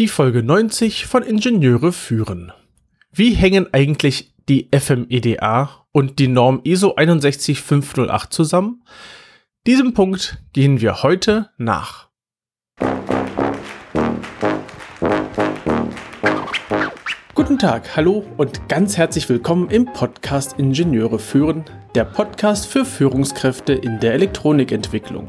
Die Folge 90 von Ingenieure führen. Wie hängen eigentlich die FMEDA und die Norm ISO 61508 zusammen? Diesem Punkt gehen wir heute nach. Guten Tag, hallo und ganz herzlich willkommen im Podcast Ingenieure führen, der Podcast für Führungskräfte in der Elektronikentwicklung.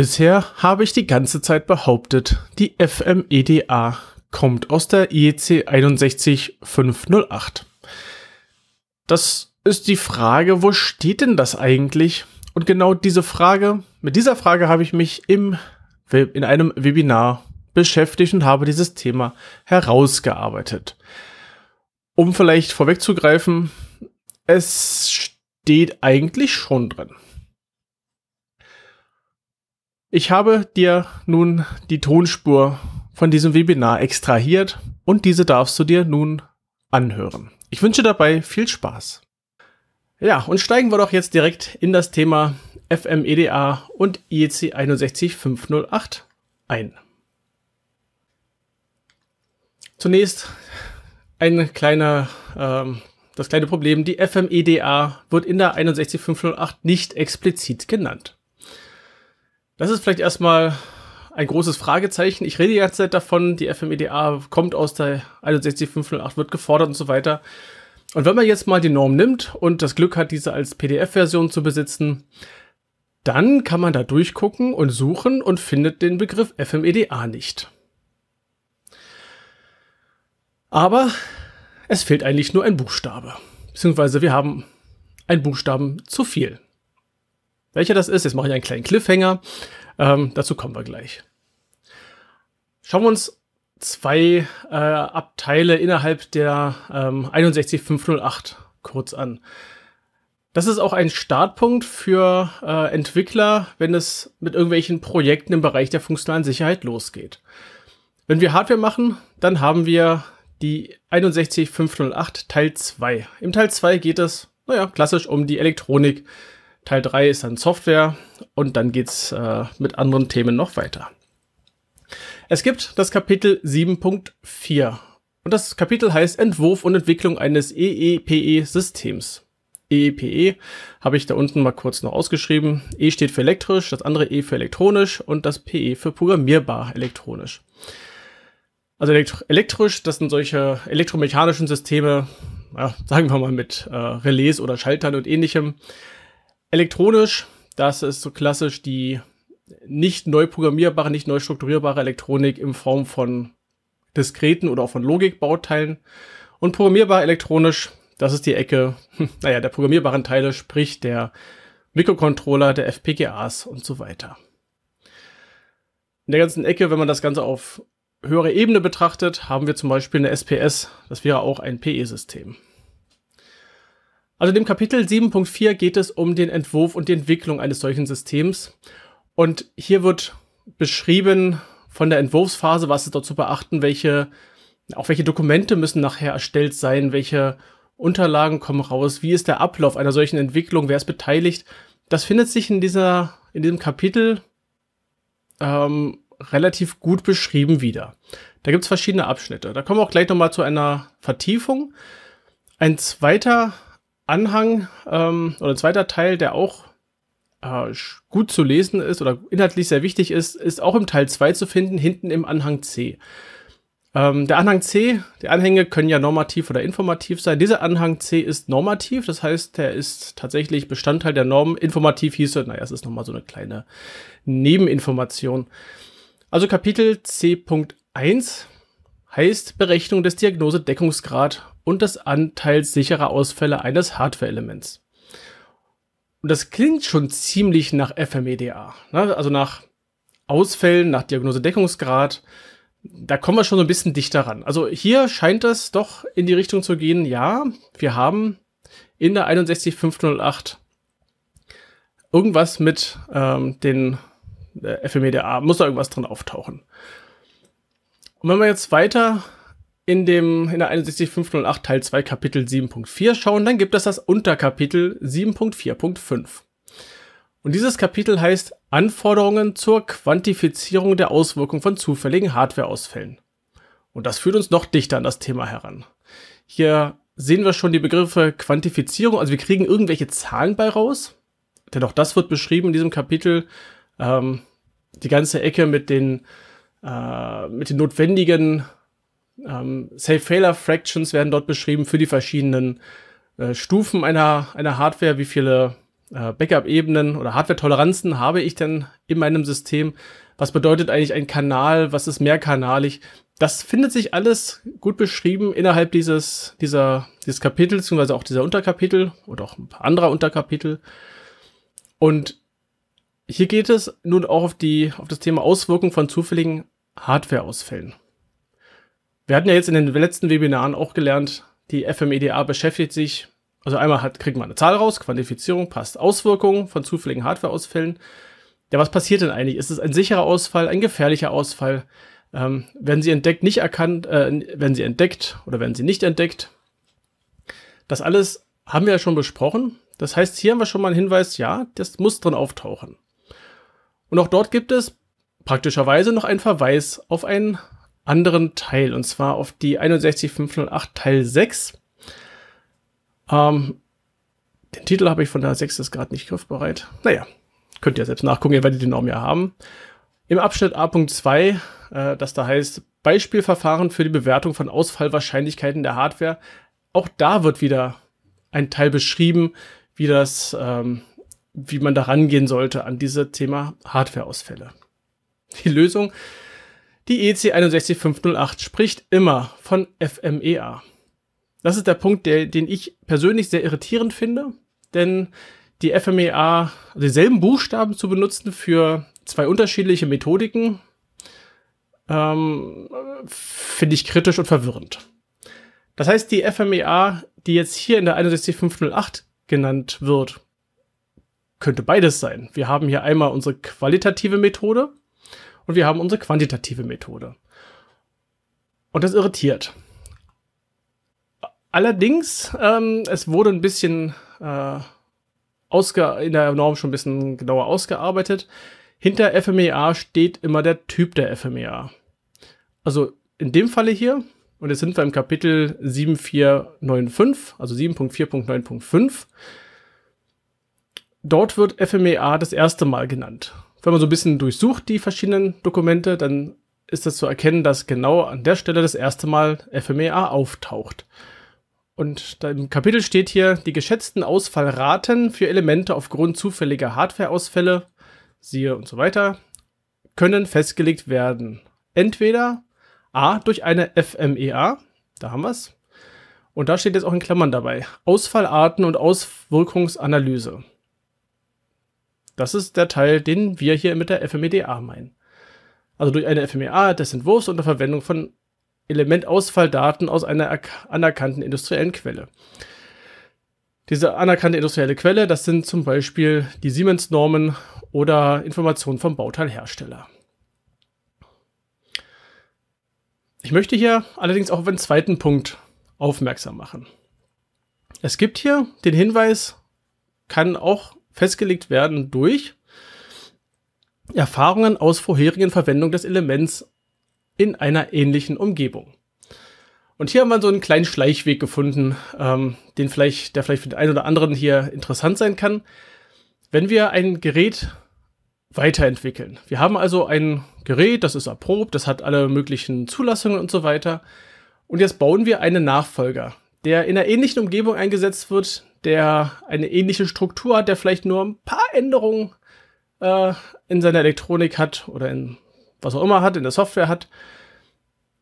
Bisher habe ich die ganze Zeit behauptet, die FMEDA kommt aus der IEC 61508. Das ist die Frage, wo steht denn das eigentlich? Und genau diese Frage, mit dieser Frage habe ich mich im, in einem Webinar beschäftigt und habe dieses Thema herausgearbeitet. Um vielleicht vorwegzugreifen, es steht eigentlich schon drin. Ich habe dir nun die Tonspur von diesem Webinar extrahiert und diese darfst du dir nun anhören. Ich wünsche dabei viel Spaß. Ja, und steigen wir doch jetzt direkt in das Thema FMEDA und IEC 61508 ein. Zunächst ein kleiner, ähm, das kleine Problem. Die FMEDA wird in der 61508 nicht explizit genannt. Das ist vielleicht erstmal ein großes Fragezeichen. Ich rede die ganze Zeit davon, die FMEDA kommt aus der 61508, wird gefordert und so weiter. Und wenn man jetzt mal die Norm nimmt und das Glück hat, diese als PDF-Version zu besitzen, dann kann man da durchgucken und suchen und findet den Begriff FMEDA nicht. Aber es fehlt eigentlich nur ein Buchstabe. Beziehungsweise wir haben einen Buchstaben zu viel. Welcher das ist, jetzt mache ich einen kleinen Cliffhanger. Ähm, dazu kommen wir gleich. Schauen wir uns zwei äh, Abteile innerhalb der ähm, 61508 kurz an. Das ist auch ein Startpunkt für äh, Entwickler, wenn es mit irgendwelchen Projekten im Bereich der funktionalen Sicherheit losgeht. Wenn wir Hardware machen, dann haben wir die 61508 Teil 2. Im Teil 2 geht es, naja, klassisch um die Elektronik, Teil 3 ist dann Software und dann geht's äh, mit anderen Themen noch weiter. Es gibt das Kapitel 7.4 und das Kapitel heißt Entwurf und Entwicklung eines EEPE-Systems. EEPE e habe ich da unten mal kurz noch ausgeschrieben. E steht für elektrisch, das andere E für elektronisch und das PE für programmierbar elektronisch. Also elektrisch, das sind solche elektromechanischen Systeme, ja, sagen wir mal mit äh, Relais oder Schaltern und ähnlichem, Elektronisch, das ist so klassisch die nicht neu programmierbare, nicht neu strukturierbare Elektronik in Form von diskreten oder auch von Logikbauteilen. Und programmierbar elektronisch, das ist die Ecke, naja, der programmierbaren Teile, sprich der Mikrocontroller, der FPGAs und so weiter. In der ganzen Ecke, wenn man das Ganze auf höhere Ebene betrachtet, haben wir zum Beispiel eine SPS, das wäre auch ein PE-System. Also in dem Kapitel 7.4 geht es um den Entwurf und die Entwicklung eines solchen Systems. Und hier wird beschrieben von der Entwurfsphase, was ist dort zu beachten, welche, auch welche Dokumente müssen nachher erstellt sein, welche Unterlagen kommen raus, wie ist der Ablauf einer solchen Entwicklung, wer ist beteiligt. Das findet sich in dieser, in diesem Kapitel ähm, relativ gut beschrieben wieder. Da gibt es verschiedene Abschnitte. Da kommen wir auch gleich nochmal zu einer Vertiefung. Ein zweiter Anhang ähm, oder zweiter Teil, der auch äh, gut zu lesen ist oder inhaltlich sehr wichtig ist, ist auch im Teil 2 zu finden, hinten im Anhang C. Ähm, der Anhang C, die Anhänge können ja normativ oder informativ sein. Dieser Anhang C ist normativ, das heißt, der ist tatsächlich Bestandteil der Norm. Informativ hieße, naja, es ist nochmal so eine kleine Nebeninformation. Also Kapitel C.1 heißt Berechnung des Diagnose-Deckungsgrad und des Anteils sicherer Ausfälle eines Hardware-Elements. Und das klingt schon ziemlich nach FMEDA, ne? also nach Ausfällen, nach Diagnose-Deckungsgrad. da kommen wir schon so ein bisschen dichter ran. Also hier scheint es doch in die Richtung zu gehen, ja, wir haben in der 61508 irgendwas mit ähm, den äh, FMEDA, muss da irgendwas drin auftauchen. Und wenn wir jetzt weiter in dem in der 61508 Teil 2 Kapitel 7.4 schauen, dann gibt es das Unterkapitel 7.4.5. Und dieses Kapitel heißt Anforderungen zur Quantifizierung der Auswirkungen von zufälligen Hardwareausfällen. Und das führt uns noch dichter an das Thema heran. Hier sehen wir schon die Begriffe Quantifizierung, also wir kriegen irgendwelche Zahlen bei raus, denn auch das wird beschrieben in diesem Kapitel. Ähm, die ganze Ecke mit den, äh, mit den notwendigen ähm, Safe Failure Fractions werden dort beschrieben für die verschiedenen äh, Stufen einer, einer Hardware, wie viele äh, Backup-Ebenen oder Hardware-Toleranzen habe ich denn in meinem System? Was bedeutet eigentlich ein Kanal? Was ist mehrkanalig? Das findet sich alles gut beschrieben innerhalb dieses, dieser, dieses Kapitels, beziehungsweise auch dieser Unterkapitel oder auch ein paar anderer Unterkapitel. Und hier geht es nun auch auf die, auf das Thema Auswirkungen von zufälligen Hardware-Ausfällen. Wir hatten ja jetzt in den letzten Webinaren auch gelernt, die FMEDA beschäftigt sich also einmal hat, kriegt man eine Zahl raus, Quantifizierung, passt Auswirkungen von zufälligen Hardwareausfällen. Ja, was passiert denn eigentlich? Ist es ein sicherer Ausfall, ein gefährlicher Ausfall? Ähm, werden sie entdeckt, nicht erkannt, äh, werden sie entdeckt oder werden sie nicht entdeckt? Das alles haben wir ja schon besprochen. Das heißt, hier haben wir schon mal einen Hinweis, ja, das muss drin auftauchen. Und auch dort gibt es praktischerweise noch einen Verweis auf einen anderen Teil, und zwar auf die 61508 Teil 6. Ähm, den Titel habe ich von der 6 ist gerade nicht griffbereit. Naja, könnt ihr selbst nachgucken, ihr werdet den Norm ja haben. Im Abschnitt A.2, äh, das da heißt Beispielverfahren für die Bewertung von Ausfallwahrscheinlichkeiten der Hardware. Auch da wird wieder ein Teil beschrieben, wie das, ähm, wie man da rangehen sollte an dieses Thema Hardwareausfälle. Die Lösung, die EC 61508 spricht immer von FMEA. Das ist der Punkt, der, den ich persönlich sehr irritierend finde, denn die FMEA, also dieselben Buchstaben zu benutzen für zwei unterschiedliche Methodiken, ähm, finde ich kritisch und verwirrend. Das heißt, die FMEA, die jetzt hier in der 61508 genannt wird, könnte beides sein. Wir haben hier einmal unsere qualitative Methode und wir haben unsere quantitative Methode. Und das irritiert. Allerdings, ähm, es wurde ein bisschen äh, in der Norm schon ein bisschen genauer ausgearbeitet. Hinter FMEA steht immer der Typ der FMEA. Also in dem Falle hier, und jetzt sind wir im Kapitel 7495, also 7.4.9.5, dort wird FMEA das erste Mal genannt. Wenn man so ein bisschen durchsucht die verschiedenen Dokumente, dann ist das zu erkennen, dass genau an der Stelle das erste Mal FMEA auftaucht. Und im Kapitel steht hier, die geschätzten Ausfallraten für Elemente aufgrund zufälliger Hardwareausfälle, siehe und so weiter, können festgelegt werden. Entweder A durch eine FMEA, da haben wir es, und da steht jetzt auch in Klammern dabei, Ausfallarten und Auswirkungsanalyse. Das ist der Teil, den wir hier mit der FMEDA meinen. Also durch eine FMEA des Entwurfs unter Verwendung von Elementausfalldaten aus einer anerkannten industriellen Quelle. Diese anerkannte industrielle Quelle, das sind zum Beispiel die Siemens-Normen oder Informationen vom Bauteilhersteller. Ich möchte hier allerdings auch auf einen zweiten Punkt aufmerksam machen. Es gibt hier den Hinweis, kann auch festgelegt werden durch Erfahrungen aus vorherigen Verwendung des Elements in einer ähnlichen Umgebung. Und hier haben wir so einen kleinen Schleichweg gefunden, ähm, den vielleicht, der vielleicht für den einen oder anderen hier interessant sein kann. Wenn wir ein Gerät weiterentwickeln. Wir haben also ein Gerät, das ist erprobt, das hat alle möglichen Zulassungen und so weiter. Und jetzt bauen wir einen Nachfolger, der in einer ähnlichen Umgebung eingesetzt wird, der eine ähnliche Struktur hat, der vielleicht nur ein paar Änderungen äh, in seiner Elektronik hat oder in was auch immer hat, in der Software hat,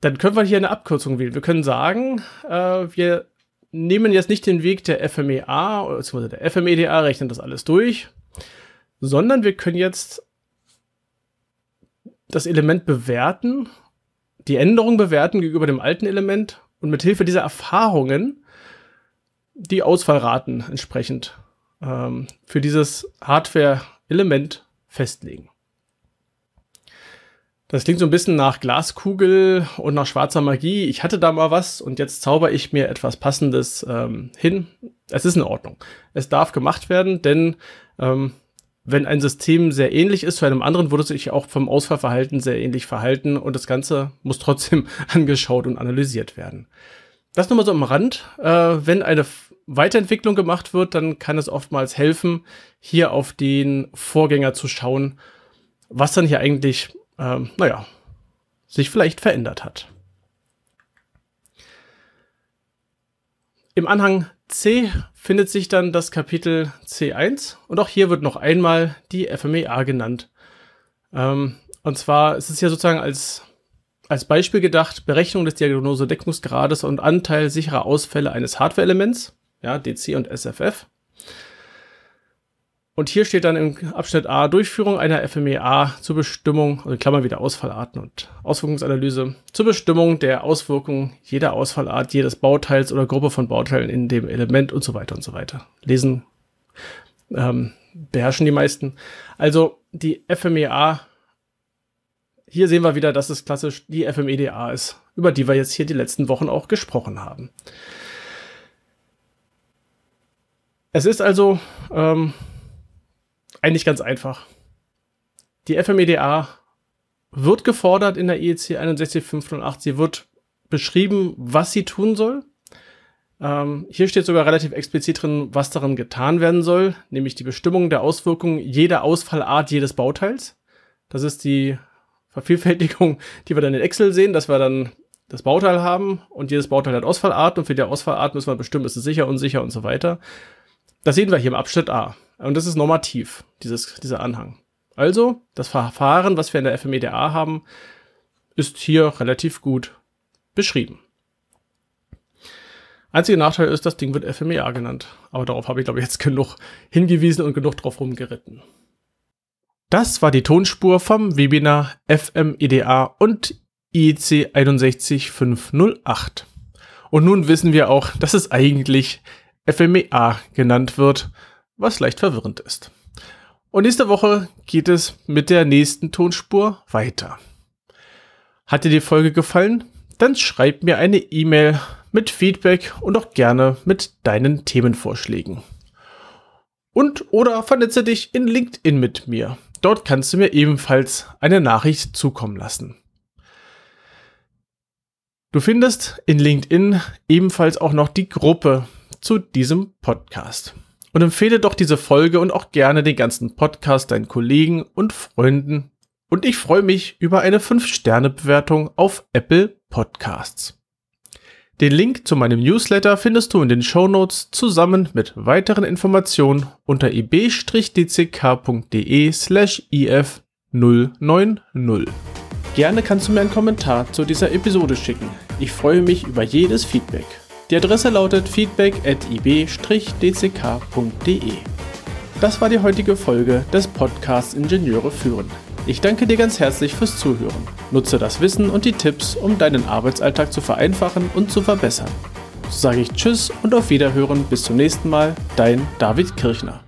dann können wir hier eine Abkürzung wählen. Wir können sagen, äh, wir nehmen jetzt nicht den Weg der FMEA, beziehungsweise der FMEDA rechnet das alles durch, sondern wir können jetzt das Element bewerten die Änderung bewerten gegenüber dem alten Element und mit Hilfe dieser Erfahrungen die Ausfallraten entsprechend ähm, für dieses Hardware-Element festlegen. Das klingt so ein bisschen nach Glaskugel und nach schwarzer Magie. Ich hatte da mal was und jetzt zauber ich mir etwas Passendes ähm, hin. Es ist in Ordnung. Es darf gemacht werden, denn ähm, wenn ein System sehr ähnlich ist zu einem anderen, würde es sich auch vom Ausfallverhalten sehr ähnlich verhalten und das Ganze muss trotzdem angeschaut und analysiert werden. Das nur mal so am Rand. Äh, wenn eine Weiterentwicklung gemacht wird, dann kann es oftmals helfen, hier auf den Vorgänger zu schauen, was dann hier eigentlich ähm, naja, sich vielleicht verändert hat. Im Anhang C findet sich dann das Kapitel C1 und auch hier wird noch einmal die FMEA genannt. Ähm, und zwar ist es ja sozusagen als, als Beispiel gedacht, Berechnung des Diagnosedeckungsgrades und Anteil sicherer Ausfälle eines Hardware-Elements, ja, DC und SFF. Und hier steht dann im Abschnitt A Durchführung einer FMEA zur Bestimmung, also Klammer wieder Ausfallarten und Auswirkungsanalyse, zur Bestimmung der Auswirkungen jeder Ausfallart, jedes Bauteils oder Gruppe von Bauteilen in dem Element und so weiter und so weiter. Lesen ähm, beherrschen die meisten. Also die FMEA, hier sehen wir wieder, dass es klassisch die FMEDA ist, über die wir jetzt hier die letzten Wochen auch gesprochen haben. Es ist also ähm, eigentlich ganz einfach. Die FMEDA wird gefordert in der IEC 61508. Sie wird beschrieben, was sie tun soll. Ähm, hier steht sogar relativ explizit drin, was darin getan werden soll, nämlich die Bestimmung der Auswirkungen jeder Ausfallart jedes Bauteils. Das ist die Vervielfältigung, die wir dann in Excel sehen, dass wir dann das Bauteil haben und jedes Bauteil hat Ausfallart und für die Ausfallart müssen wir bestimmen, ist es sicher, unsicher und so weiter. Das sehen wir hier im Abschnitt A. Und das ist normativ, dieses, dieser Anhang. Also, das Verfahren, was wir in der FMEDA haben, ist hier relativ gut beschrieben. Einziger Nachteil ist, das Ding wird FMEA genannt. Aber darauf habe ich, glaube ich, jetzt genug hingewiesen und genug drauf rumgeritten. Das war die Tonspur vom Webinar FMEDA und IEC 61508. Und nun wissen wir auch, dass es eigentlich FMEA genannt wird, was leicht verwirrend ist. Und nächste Woche geht es mit der nächsten Tonspur weiter. Hat dir die Folge gefallen? Dann schreib mir eine E-Mail mit Feedback und auch gerne mit deinen Themenvorschlägen. Und oder vernetze dich in LinkedIn mit mir. Dort kannst du mir ebenfalls eine Nachricht zukommen lassen. Du findest in LinkedIn ebenfalls auch noch die Gruppe zu diesem Podcast. Und empfehle doch diese Folge und auch gerne den ganzen Podcast deinen Kollegen und Freunden. Und ich freue mich über eine 5-Sterne-Bewertung auf Apple Podcasts. Den Link zu meinem Newsletter findest du in den Show Notes zusammen mit weiteren Informationen unter ib-dck.de slash if 090. Gerne kannst du mir einen Kommentar zu dieser Episode schicken. Ich freue mich über jedes Feedback. Die Adresse lautet feedback at ib-dck.de. Das war die heutige Folge des Podcasts Ingenieure führen. Ich danke dir ganz herzlich fürs Zuhören. Nutze das Wissen und die Tipps, um deinen Arbeitsalltag zu vereinfachen und zu verbessern. So sage ich Tschüss und auf Wiederhören bis zum nächsten Mal, dein David Kirchner.